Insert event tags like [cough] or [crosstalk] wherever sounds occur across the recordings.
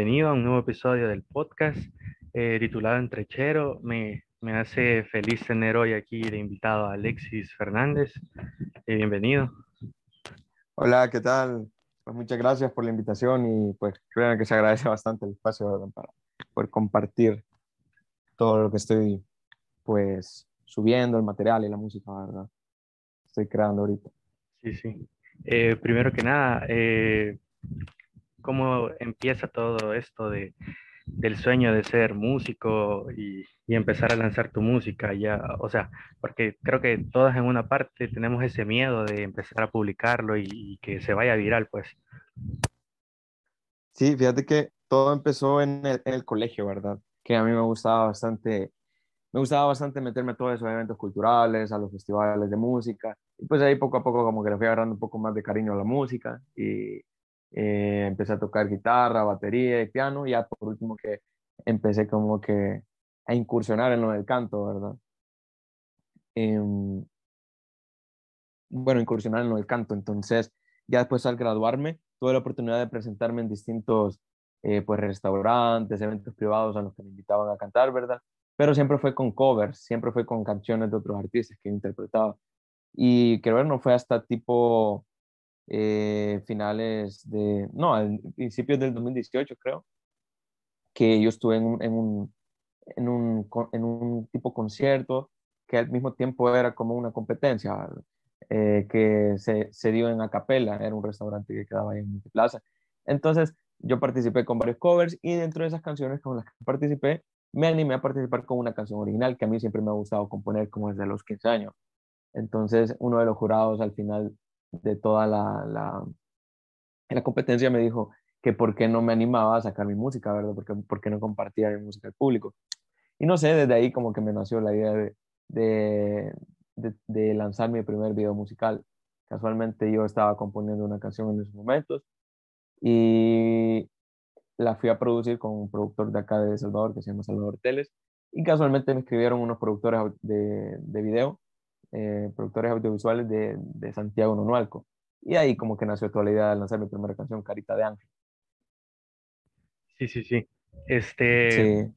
bienvenido a un nuevo episodio del podcast eh, titulado Entrechero. Me, me, hace feliz tener hoy aquí de invitado a Alexis Fernández. Eh, bienvenido. Hola, ¿qué tal? Pues muchas gracias por la invitación y pues creo que se agradece bastante el espacio para poder compartir todo lo que estoy pues subiendo, el material y la música, ¿verdad? Estoy creando ahorita. Sí, sí. Eh, primero que nada, cómo empieza todo esto de, del sueño de ser músico y, y, empezar a lanzar tu música ya, o sea, porque creo que todas en una parte tenemos ese miedo de empezar a publicarlo y, que se vaya viral, pues. Sí, fíjate que todo empezó en el, en el, colegio, ¿verdad? Que a mí me gustaba bastante, me gustaba bastante meterme a todos esos eventos culturales, a los festivales de música, y pues ahí poco a poco como que le fui agarrando un poco más de cariño a la música y eh, empecé a tocar guitarra, batería y piano, y ya por último que empecé como que a incursionar en lo del canto, ¿verdad? Em, bueno, incursionar en lo del canto, entonces ya después al graduarme tuve la oportunidad de presentarme en distintos eh, pues restaurantes, eventos privados a los que me invitaban a cantar, ¿verdad? Pero siempre fue con covers, siempre fue con canciones de otros artistas que interpretaba. Y creo que no fue hasta tipo eh, finales de, no, al principios del 2018 creo, que yo estuve en un, en un, en un, tipo concierto que al mismo tiempo era como una competencia eh, que se, se, dio en Acapella, era un restaurante que quedaba ahí en Plaza. Entonces yo participé con varios covers y dentro de esas canciones con las que participé, me animé a participar con una canción original que a mí siempre me ha gustado componer como desde los 15 años. Entonces uno de los jurados al final de toda la, la, competencia me dijo que por qué no me animaba a sacar mi música, ¿verdad? Porque, por qué no compartía mi música al público. Y no sé, desde ahí como que me nació la idea de, de, de, lanzar mi primer video musical. Casualmente yo estaba componiendo una canción en esos momentos y la fui a producir con un productor de acá de Salvador que se llama Salvador Teles y casualmente me escribieron unos productores de, de video eh, productores audiovisuales de, de, Santiago Nonualco. Y ahí como que nació toda la idea de lanzar mi primera canción, Carita de Ángel. Sí, sí, sí. Este,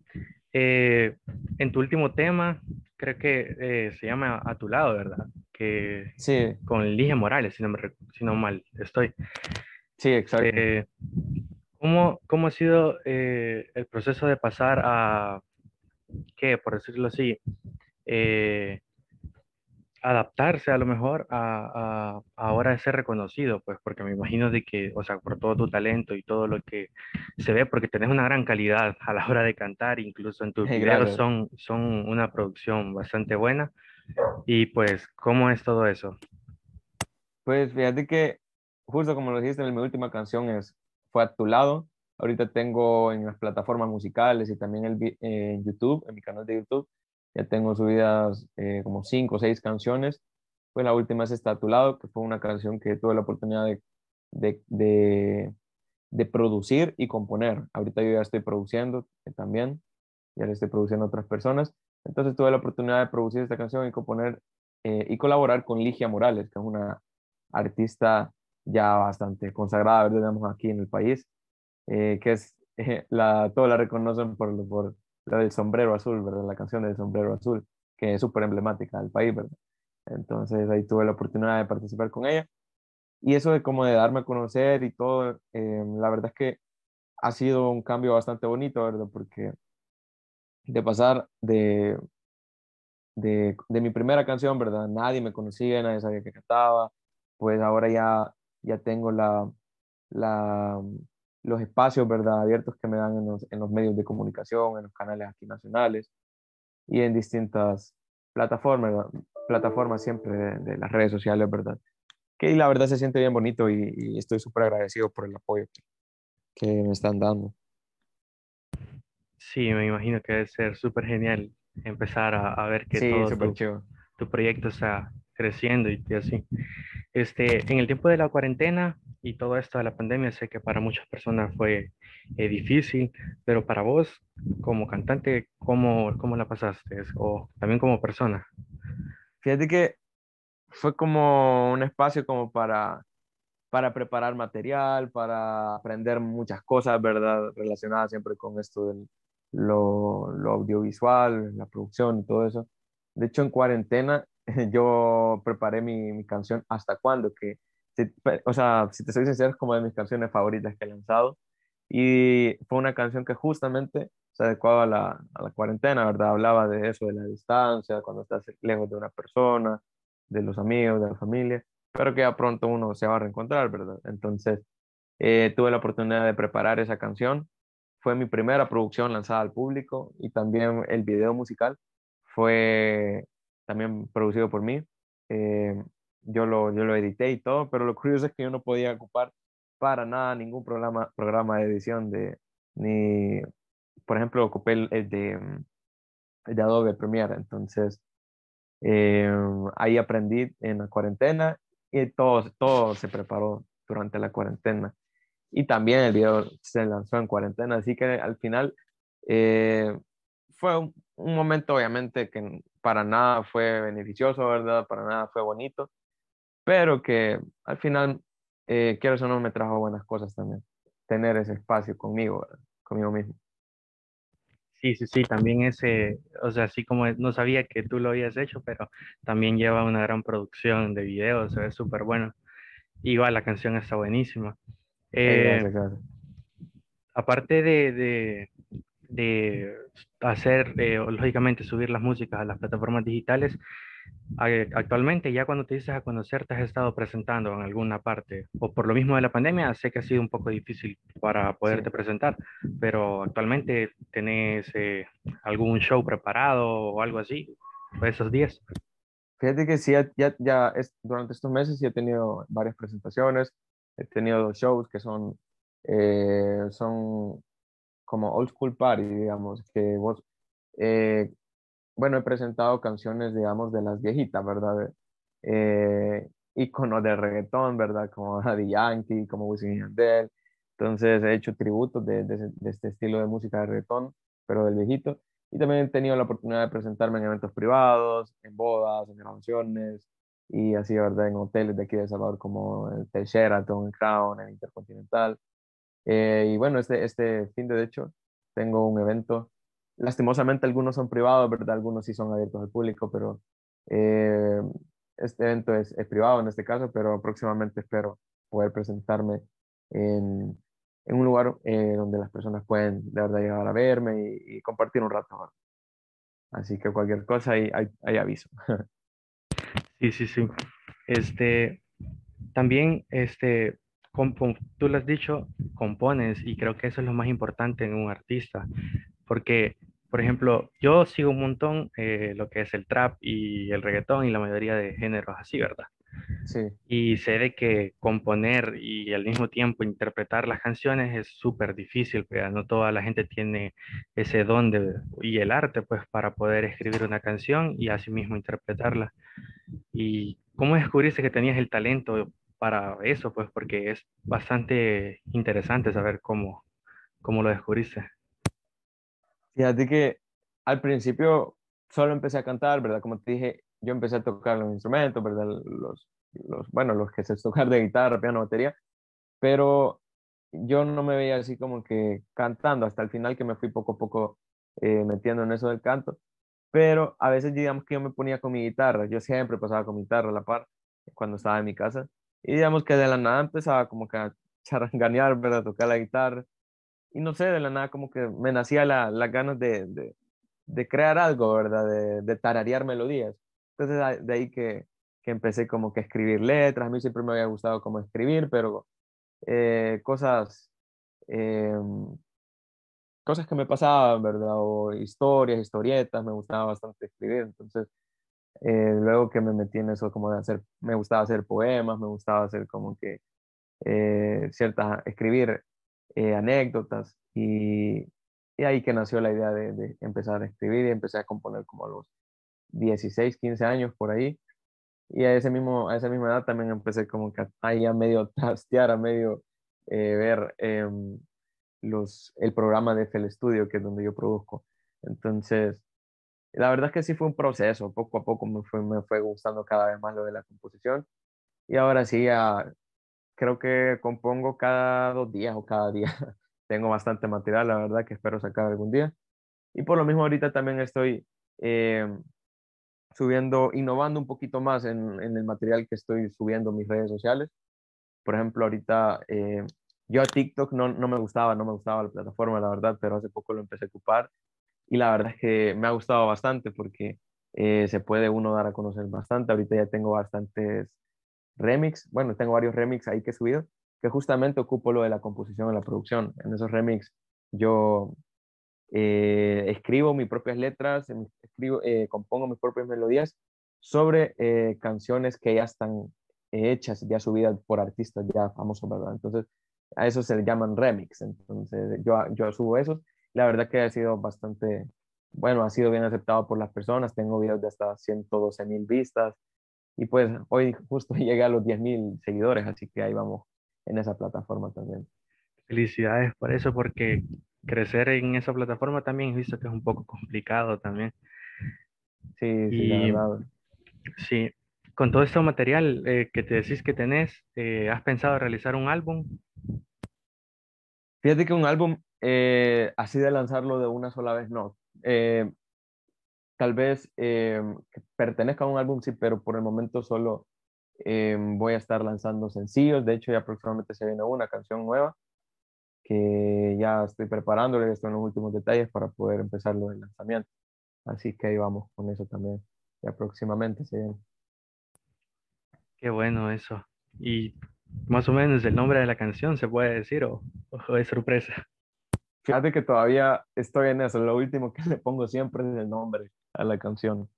eh, en tu último tema, creo que eh, se llama A tu lado, ¿verdad? Que sí. con Ligia Morales, si no, me, si no mal estoy. Sí, exacto. ¿cómo, ¿Cómo ha sido el proceso de pasar a, ¿qué? Por decirlo así, eh, adaptarse a lo mejor a, a, ahora ser reconocido, pues porque me imagino de que, o sea, por todo tu talento y todo lo que se ve, porque tenés una gran calidad a la hora de cantar, incluso en tus [laughs] videos son, son una producción bastante buena. Y pues, ¿cómo es todo eso? Pues fíjate que, justo como lo dijiste en mi última canción, es Fue a tu lado. Ahorita tengo en las plataformas musicales y también el, en YouTube, en mi canal de YouTube, ya tengo subidas eh, como cinco o seis canciones. Pues la última es Está a tu lado, que fue una canción que tuve la oportunidad de, de, de, producir y componer. Ahorita yo ya estoy produciendo eh, también, ya le estoy produciendo a otras personas. Entonces tuve la oportunidad de producir esta canción y componer eh, y colaborar con Ligia Morales, que es una artista ya bastante consagrada, digamos, aquí en el país, que es, [laughs] la, todos la reconocen por, por la del sombrero azul, ¿verdad? La canción del sombrero azul, que es súper emblemática del país, ¿verdad? Entonces ahí tuve la oportunidad de participar con ella. Y eso de como de darme a conocer y todo, eh, la verdad es que ha sido un cambio bastante bonito, ¿verdad? Porque de pasar de, de, de mi primera canción, ¿verdad? Nadie me conocía, nadie sabía que cantaba, pues ahora ya, ya tengo la, la, los espacios ¿verdad? abiertos que me dan en los, en los, medios de comunicación, en los canales aquí nacionales y en distintas plataformas, plataformas siempre de, las redes sociales, ¿verdad? Que la verdad se siente bien bonito y, estoy súper agradecido por el apoyo que, me están dando. Sí, me imagino que debe ser súper genial empezar a, a ver que todo tu, tu, proyecto está creciendo y así. Este, en el tiempo de la cuarentena, y todo esto de la pandemia sé que para muchas personas fue eh, difícil, pero para vos como cantante, ¿cómo, ¿cómo la pasaste? O también como persona. Fíjate que fue como un espacio como para, para preparar material, para aprender muchas cosas, ¿verdad? Relacionadas siempre con esto de lo, lo audiovisual, la producción y todo eso. De hecho, en cuarentena [laughs] yo preparé mi, mi canción Hasta Cuándo, que, o sea, si te soy sincero, es como de mis canciones favoritas que he lanzado. Y fue una canción que justamente se adecuaba a la, a la cuarentena, ¿verdad? Hablaba de eso, de la distancia, cuando estás lejos de una persona, de los amigos, de la familia, pero que ya pronto uno se va a reencontrar, ¿verdad? Entonces, eh, tuve la oportunidad de preparar esa canción. Fue mi primera producción lanzada al público y también el video musical fue también producido por mí. Eh, yo, lo, yo lo edité y todo, pero lo curioso es que yo no podía ocupar para nada ningún programa, programa de edición de, ni, por ejemplo, ocupé el, de, el de Adobe Premiere, entonces eh, ahí aprendí en la cuarentena y todo, todo se preparó durante la cuarentena. Y también el video se lanzó en cuarentena, así que al final eh, fue un, un, momento obviamente que para nada fue beneficioso, ¿verdad? Para nada fue bonito, pero que al final, eh, quiero eso no, me trajo buenas cosas también, tener ese espacio conmigo, conmigo mismo. Sí, sí, sí, también ese, o sea, así como no sabía que tú lo habías hecho, pero también lleva una gran producción de videos, se ve súper bueno. Igual la canción está buenísima. Eh, aparte de, de, de hacer, eh, lógicamente, subir las músicas a las plataformas digitales, actualmente ya cuando te dices a conocer te has estado presentando en alguna parte o por lo mismo de la pandemia sé que ha sido un poco difícil para poderte presentar pero actualmente tenés eh, algún show preparado o algo así por esos días. Fíjate que sí ya, ya es, durante estos meses sí he tenido varias presentaciones he tenido dos shows que son eh, son como old school party digamos que vos eh, bueno, he presentado canciones, digamos, de las viejitas, ¿verdad? Eh, iconos de reggaetón, ¿verdad? Como [laughs] Daddy Yankee, como Wisin Yandel. Entonces he hecho tributos de, de, este estilo de música de reggaetón, pero del viejito. Y también he tenido la oportunidad de presentarme en eventos privados, en bodas, en grabaciones, y así, ¿verdad? En hoteles de aquí de Salvador como el Sheraton, el Crown, el Intercontinental. Eh, y bueno, este, este fin de hecho tengo un evento Lastimosamente algunos son privados, ¿verdad? Algunos sí son abiertos al público, pero eh, este evento es, privado en este caso, pero próximamente espero poder presentarme en, en un lugar eh, donde las personas pueden de verdad llegar a verme y, compartir un rato. Así que cualquier cosa ahí, hay aviso. [laughs] Sí, sí, sí. Este, también, este, tú lo has dicho, compones y creo que eso es lo más importante en un artista, porque, por ejemplo, yo sigo un montón eh, lo que es el trap y el reggaetón y la mayoría de géneros así, ¿verdad? Sí. Y sé de que componer y al mismo tiempo interpretar las canciones es súper difícil, pero no toda la gente tiene ese don de, y el arte, pues, para poder escribir una canción y así mismo interpretarla. ¿Y cómo descubriste que tenías el talento para eso? Pues, porque es bastante interesante saber cómo, cómo lo descubriste. Fíjate que al principio solo empecé a cantar, ¿verdad? Como te dije, yo empecé a tocar los instrumentos, ¿verdad? Los, los bueno, los que se tocar de guitarra, piano, batería, pero yo no me veía así como que cantando hasta el final que me fui poco a poco eh, metiendo en eso del canto, pero a veces digamos que yo me ponía con mi guitarra, yo siempre pasaba con mi guitarra a la par cuando estaba en mi casa y digamos que de la nada empezaba como que a charanganear, ¿verdad? Tocar la guitarra y no sé, de la nada como que me nacía las la ganas de, de, de, crear algo, ¿verdad? De, de, tararear melodías. Entonces de ahí que, que, empecé como que a escribir letras, a mí siempre me había gustado como escribir, pero eh, cosas, eh, cosas que me pasaban, ¿verdad? O historias, historietas, me gustaba bastante escribir, entonces eh, luego que me metí en eso como de hacer, me gustaba hacer poemas, me gustaba hacer como que ciertas, escribir eh, anécdotas y, y, ahí que nació la idea de, empezar a escribir y empecé a componer como a los 16, 15 años por ahí. Y a, ese mismo, a esa misma edad también empecé como que ahí a medio [laughs] trastear, a medio eh, ver em, los, el programa de FL Studio, que es donde yo produzco. Entonces, la verdad es que sí fue un proceso, poco a poco me fue, me fue gustando cada vez más lo de la composición. Y ahora sí, ya creo que compongo cada dos días o cada día. [laughs] Tengo bastante material, la verdad, que espero sacar algún día. Y por lo mismo ahorita también estoy eh, subiendo, innovando un poquito más en, el material que estoy subiendo en mis redes sociales. Por ejemplo, ahorita eh, yo a TikTok no, no, me gustaba, no me gustaba la plataforma, la verdad, pero hace poco lo empecé a ocupar y la verdad es que me ha gustado bastante porque eh, se puede uno dar a conocer bastante. Ahorita ya tengo bastantes remix, bueno, tengo varios remix ahí que he subido, que justamente ocupo lo de la composición y la producción. En esos remix yo eh, escribo mis propias letras, escribo, eh, compongo mis propias melodías sobre canciones que ya están hechas, ya subidas por artistas ya famosos, ¿verdad? Entonces, a eso se le llaman remix. Entonces, yo, yo subo esos. La verdad que ha sido bastante, bueno, ha sido bien aceptado por las personas. Tengo videos de hasta 112 mil vistas. Y pues hoy [laughs] justo llegué a los 10 mil seguidores, así que ahí vamos en esa plataforma también. Felicidades por eso, porque crecer en esa plataforma también he visto que es un poco complicado también. Sí, sí, la verdad. Sí, con todo este material eh, que te decís que tenés, eh, ¿has pensado realizar un álbum? Fíjate que un álbum eh, así de lanzarlo de una sola vez, no. tal vez pertenezca a un álbum, sí, pero por el momento solo voy a estar lanzando sencillos. De hecho, ya próximamente se viene una canción nueva que ya estoy preparándole, estoy en los últimos detalles para poder empezarlo el lanzamiento. Así que ahí vamos con eso también. Ya próximamente se viene. Qué bueno eso. Y más o menos el nombre de la canción se puede decir o, o es sorpresa. Fíjate que todavía estoy en eso. Lo último que le pongo siempre es el nombre a la canción.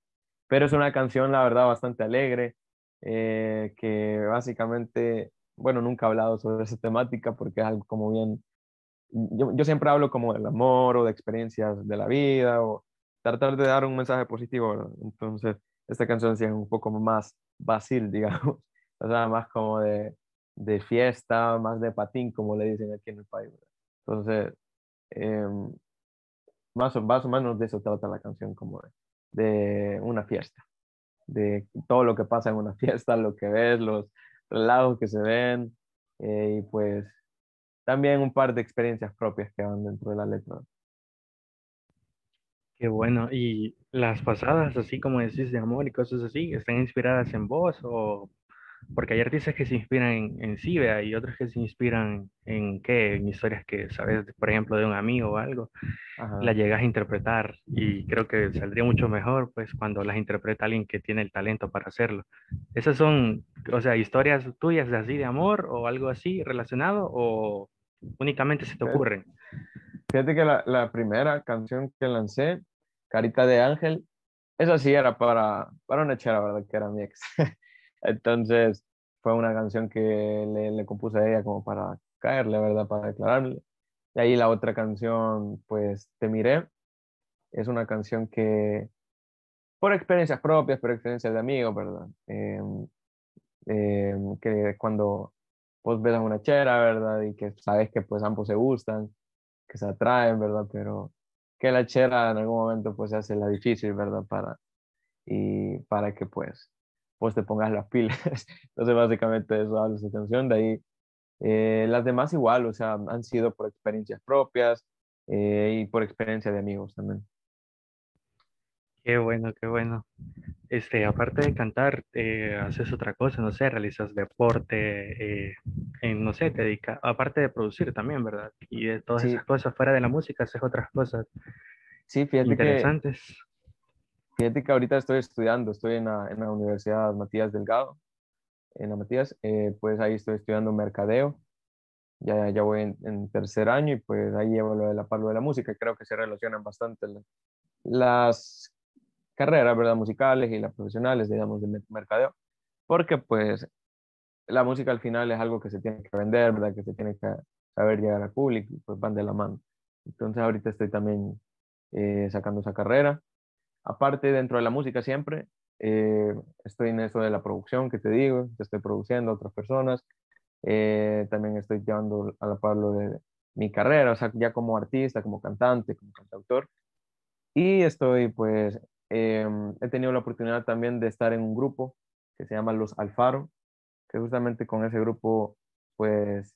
Pero es una canción, la verdad, bastante alegre, eh, que básicamente, bueno, nunca he hablado sobre esa temática porque es algo como bien... Yo, yo siempre hablo como del amor o de experiencias de la vida o tratar de dar un mensaje positivo. Entonces, esta canción sí es un poco más Basil, [laughs] digamos. O sea, más como de, de, fiesta, más de patín, como le dicen aquí en el país. Entonces, em, más, o, más o menos de eso trata la canción, como de, una fiesta. De todo lo que pasa en una [laughs] fiesta, lo que ves, los relatos que se ven, eh, y pues también un par de experiencias propias que van dentro de la letra. Qué bueno. ¿Y las pasadas, así como decís, de amor y cosas así, están inspiradas en vos? O porque hay artistas que se inspiran en, en sí, y otros que se inspiran en qué, en historias que sabes, por ejemplo, de un amigo o algo, la llegas a interpretar y creo que saldría mucho mejor, pues, cuando las interpreta alguien que tiene el talento para hacerlo. ¿Esas son, o sea, historias tuyas de así de amor o algo así relacionado o únicamente se te ocurren? Fíjate que la, la, primera canción que lancé, Carita de Ángel, esa sí era para, para una chera, ¿verdad? Que era mi ex. [laughs] Entonces, fue una canción que le, le, compuse a ella como para caerle, ¿verdad? Para declararle. Y ahí la otra canción, pues, Te Miré, es una canción que, por experiencias propias, por experiencias de amigos, ¿verdad? Em, em, que cuando vos ves a una chera, ¿verdad? Y que sabes que pues ambos se gustan, que se atraen, ¿verdad? Pero que la chera en algún momento pues se hace la difícil, ¿verdad? Para, y para que pues, pues te pongas las pilas. [laughs] Entonces básicamente eso habla esa canción, de ahí eh, las demás igual, o sea, han sido por experiencias propias eh, y por experiencia de amigos también. Qué bueno, qué bueno. Este, aparte de cantar, eh, haces otra cosa, no sé, realizas deporte, eh, en, no sé, te dedicas, aparte de producir también, ¿verdad? Y de todas esas cosas fuera de la música, haces otras cosas sí, fíjate interesantes. Que, fíjate ahorita estoy estudiando, estoy en la, en la Universidad Matías Delgado, en la Matías, eh, pues ahí estoy estudiando mercadeo, ya, ya voy en, tercer año y pues ahí llevo lo de la palo de la música, creo que se relacionan bastante las carreras, ¿verdad? Musicales y las profesionales, digamos, de mercadeo, porque pues la música al final es algo que se tiene que vender, ¿verdad? Que se tiene que saber llegar al público, pues van de la mano. Entonces ahorita estoy también eh, sacando esa carrera. Aparte, dentro de la música siempre, eh, estoy en eso de la producción que te digo, que estoy produciendo a otras personas. Eh, también estoy llevando a la par lo de mi carrera, o sea, ya como artista, como cantante, como cantautor. Y estoy pues Em, he tenido la oportunidad también de estar en un grupo que se llama Los Alfaro, que justamente con ese grupo pues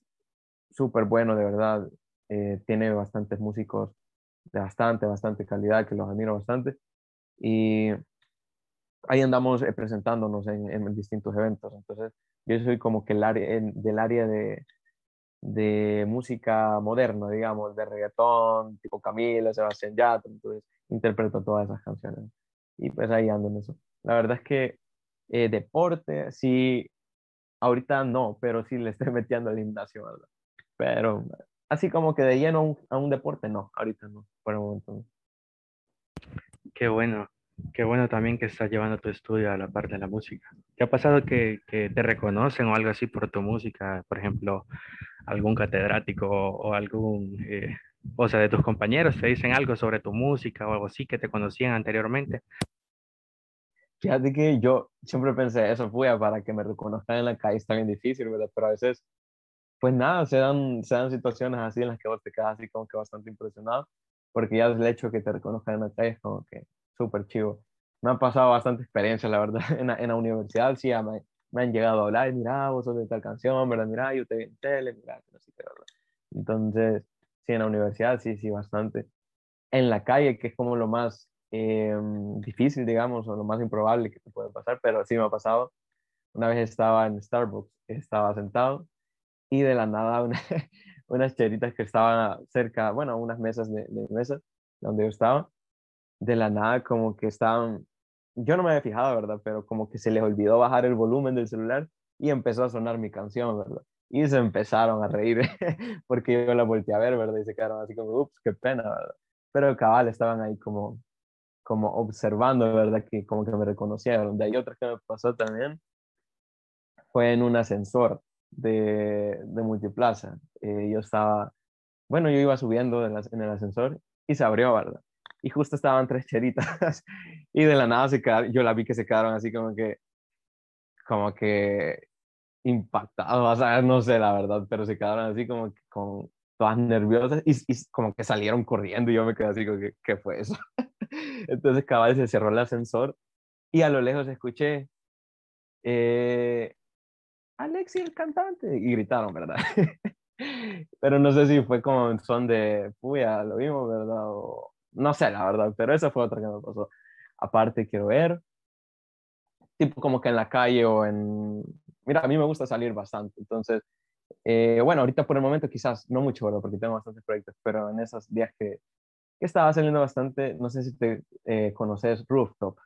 súper bueno, de verdad. Eh, tiene bastantes músicos de bastante, bastante calidad, que los admiro bastante. Y ahí andamos eh, presentándonos en, distintos eventos. Entonces, yo soy como que el área, del área de, de música moderna, digamos, de reggaetón, tipo Camila, Sebastián Yatra, entonces interpreto todas esas canciones. Y pues ahí ando en eso. La verdad es que eh, deporte, sí, ahorita no, pero sí le estoy [laughs] metiendo al gimnasio, ¿verdad? Pero así como que de lleno a un, deporte, no, ahorita no, por el momento Qué bueno, qué bueno también que estás llevando tu estudio a la parte de la música. ¿Qué ha pasado que, que te reconocen o algo así por tu música? Por ejemplo, algún catedrático o, algún, eh, o sea, de tus compañeros te dicen algo sobre tu música o algo así que te conocían anteriormente. Fíjate que yo siempre pensé eso, fue para que me reconozcan en la calle está bien difícil, ¿verdad? Pero a veces, pues nada, se dan, se dan situaciones así en las que vos te quedas así como que bastante impresionado, porque ya el hecho que te reconozcan en la calle es como que súper chivo. Me han pasado bastante experiencia, la verdad, [laughs] en la, en la universidad, sí, me, me, han llegado a hablar, mira, vos sos de tal canción, ¿verdad? Mira, yo te vi en tele, mira, no sé qué, ¿verdad? Entonces, sí, en la universidad, sí, sí, bastante. En la calle, que es como lo más em, difícil, digamos, o lo más improbable que te puede pasar, pero sí me ha pasado. Una vez estaba en Starbucks, estaba sentado y de la nada una, unas cheritas que estaban cerca, bueno, unas mesas de, de mesa donde yo estaba, de la nada como que estaban, yo no me había fijado, ¿verdad? Pero como que se les olvidó bajar el volumen del celular y empezó a sonar mi canción, ¿verdad? Y se empezaron a reír [laughs] porque yo la volteé a ver, ¿verdad? Y se quedaron así como, ups, qué pena, ¿verdad? Pero cabal estaban ahí como, como observando, ¿verdad? Que como que me reconocieron. De ahí otra que me pasó también fue en un ascensor de, de Multiplaza. Eh, yo estaba, bueno, yo iba subiendo en el ascensor y se abrió, ¿verdad? y justo estaban tres cheritas [laughs] y de la nada se quedaron, yo la vi que se quedaron así como que, como que impactados, [laughs] no sé la verdad, pero se quedaron así como que con todas nerviosas y, como que salieron corriendo y yo me quedé así como que, ¿qué fue eso? [laughs] Entonces cabal se cerró el ascensor y a lo lejos escuché, eh, Alexi el cantante, y gritaron, ¿verdad? [laughs] pero no sé si fue como en son de, puya, lo vimos, ¿verdad? O, no sé, la verdad, pero esa fue otra que me pasó. Aparte, quiero ver, tipo como que en la calle o en... Mira, a mí me gusta salir bastante, entonces, eh, bueno, ahorita por el momento quizás no mucho, ¿verdad? Porque tengo bastantes proyectos, pero en esos días que, que estaba saliendo bastante, no sé si te eh, conoces Rooftop.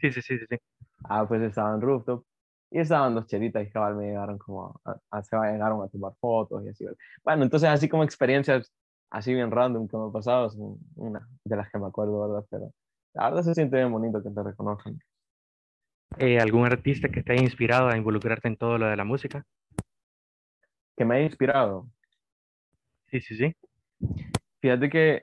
Sí, sí, sí, sí, Ah, pues estaba en Rooftop y estaban dos cheritas y cabal me llegaron como a, se llegaron a tomar fotos y así. Bueno, entonces así como experiencias así bien random que me ha pasado, es una de las que me acuerdo, ¿verdad? Pero la verdad se siente bien bonito que te reconozcan. Eh, ¿Algún artista que te haya inspirado a involucrarte en todo lo de la música? Que me haya inspirado. Sí, sí, sí. Fíjate que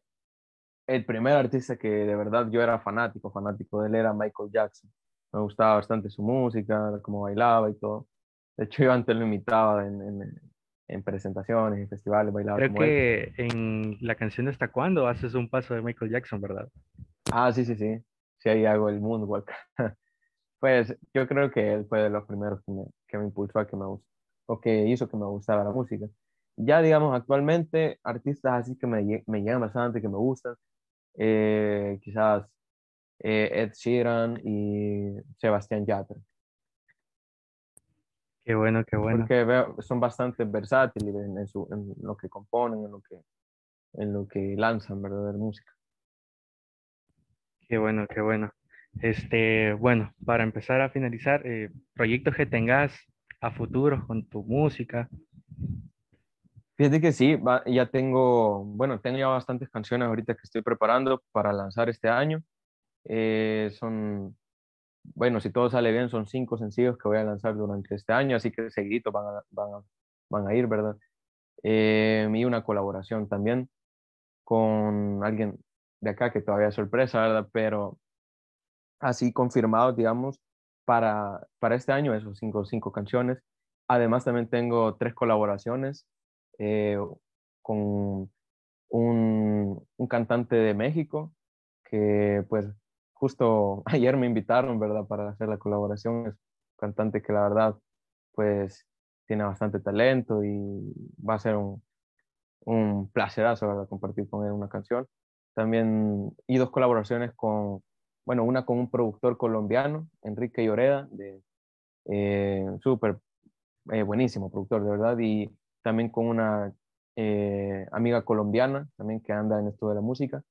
el primer artista que de verdad yo era fanático, fanático de él era Michael Jackson. Me gustaba bastante su música, cómo bailaba y todo. De hecho, [laughs] yo antes lo imitaba en, en, en presentaciones, en festivales, bailaba Creo que en la canción de Hasta Cuándo haces un paso de Michael Jackson, ¿verdad? Ah, sí, sí, sí. Sí, ahí hago el moonwalk. [laughs] pues yo creo que él fue de los primeros que me, que me impulsó a que me guste, o que hizo que me gustara la música. Ya, digamos, actualmente, artistas así que me, me llegan bastante, que me gustan, eh, quizás eh, Ed Sheeran y Sebastián Yatra. Qué bueno, qué bueno. Porque veo, son bastante versátiles en, en, lo que componen, en lo que, en lo que lanzan, ¿verdad? De música. Qué bueno, qué bueno. Este, bueno, para empezar a finalizar, eh, proyectos que tengas a futuro con tu música. Fíjate que sí, ya tengo, bueno, tengo ya bastantes canciones ahorita que estoy preparando para lanzar este año. Eh, son bueno, si todo sale bien, son cinco sencillos que voy a lanzar durante este año, así que seguidito van a, van a, van a ir, ¿verdad? Eh, y una colaboración también con alguien de acá que todavía es sorpresa, ¿verdad? Pero así confirmado, digamos, para, para este año, esos cinco, cinco canciones. Además, también tengo tres colaboraciones eh, con un, un cantante de México que pues justo [laughs] ayer me invitaron, ¿verdad? Para hacer la colaboración. Es un cantante que la verdad, pues, tiene bastante talento y va a ser un, un placerazo ¿verdad? compartir con él una canción. También y dos colaboraciones con, bueno, una con un productor colombiano, Enrique Lloreda, de eh, súper eh, buenísimo productor, de verdad, y también con una eh, amiga colombiana, también que anda en esto de la música.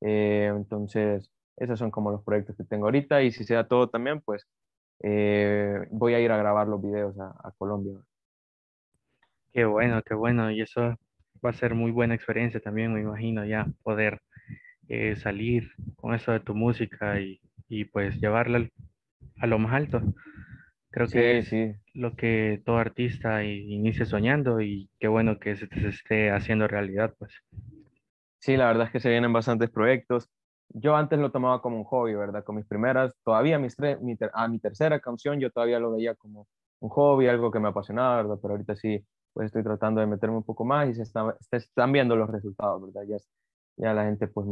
Eh, entonces, esos son como los proyectos que tengo ahorita, y si sea todo también, pues voy a ir a grabar los videos a, a Colombia. Qué bueno, qué bueno, y eso va a ser muy buena experiencia también, me imagino, ya poder eh, salir con eso de tu música y, y pues llevarla a lo más alto. Creo que es sí. lo que todo artista inicia soñando y qué bueno que se, se esté haciendo realidad, pues. Sí, la verdad es que se vienen bastantes proyectos. Yo antes lo tomaba como un hobby, ¿verdad? Con mis primeras, todavía mis mi a mi tercera canción yo todavía lo veía como un hobby, algo que me apasionaba, ¿verdad? Pero ahorita sí, pues estoy tratando de meterme un poco más y se, está- están viendo los resultados, ¿verdad? Ya, ya la gente, pues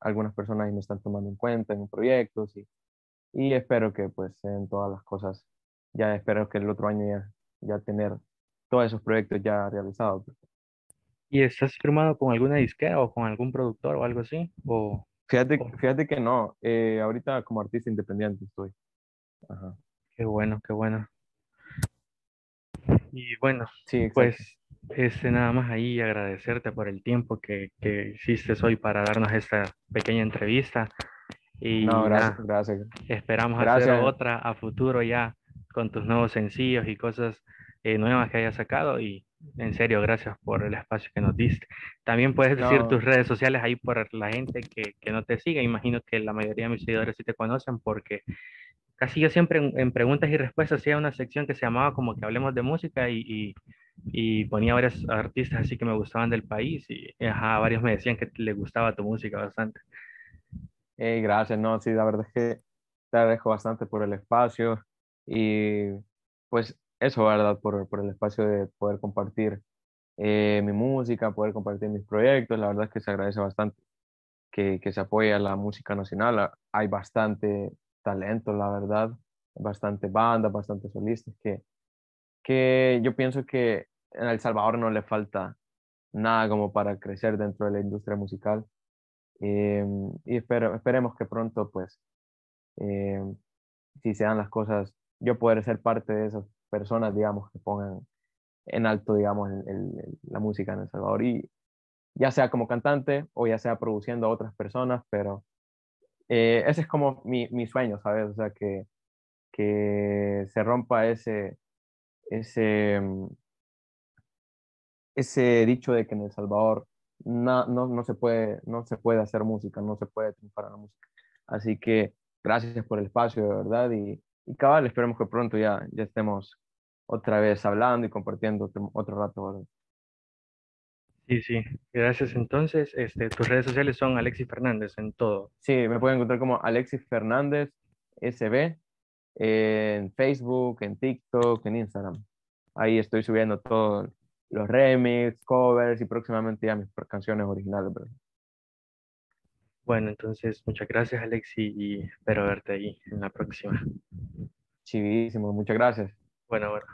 algunas personas me están tomando en cuenta en proyectos y, y espero que pues sean todas las cosas, ya espero que el otro año ya, ya tener todos esos proyectos ya realizados. ¿Y estás firmado con alguna disquera o con algún productor o algo así? O, Fíjate, fíjate que no, eh, ahorita como artista independiente estoy. Ajá. qué bueno, qué bueno. Y bueno, Sí, pues este nada más ahí agradecerte por el tiempo que, que hiciste hoy para darnos esta pequeña entrevista y No, gracias, nada, gracias. esperamos hacer Gracias. otra a futuro ya con tus nuevos sencillos y cosas eh, nuevas que hayas sacado y en serio, gracias por el espacio que nos diste. También puedes decir No, tus redes sociales ahí por la gente que, que no te sigue. Imagino que la mayoría de mis seguidores sí te conocen porque casi yo siempre en, en preguntas y respuestas hacía una sección que se llamaba como que hablemos de música y, y, y ponía varios artistas así que me gustaban del país y ajá, varios me decían que les gustaba tu música bastante. eh, gracias, no, sí, la verdad es que te agradezco bastante por el espacio y pues eso, ¿verdad? Por, por el espacio de poder compartir eh, mi música, poder compartir mis proyectos, la verdad es que se agradece bastante que, que se apoye a la música nacional. Ah, Hay bastante talento, la verdad, bastante bandas, bastante solistas que, que yo pienso que en El Salvador no le falta nada como para crecer dentro de la industria musical. Eh, y espero, esperemos que pronto, pues, eh, si se dan las cosas, yo poder ser parte de esas personas, digamos, que pongan en alto, digamos, la música en El Salvador. Y ya sea como cantante o ya sea produciendo a otras personas, pero eh, ese es como mi, mi sueño, ¿sabes? O sea, que, que se rompa ese, ese, mm, ese dicho de que en El Salvador na- no, no, se puede, no se puede hacer música, no se puede triunfar en la música. Así que gracias por el espacio, de verdad, y, y cabal, esperemos que pronto ya, ya estemos otra vez hablando y compartiendo otro, otro rato, ¿verdad? Sí, sí, gracias. Entonces, este, tus redes sociales son Alexis Fernández en todo. Sí, me pueden encontrar como Alexis Fernández SB en Facebook, en TikTok, en Instagram. Ahí estoy subiendo todos los remix, covers y próximamente ya mis canciones originales. ¿verdad? Bueno, entonces, muchas gracias, Alexis, y espero verte ahí en la próxima. Chivísimo, muchas gracias. Bueno, bueno.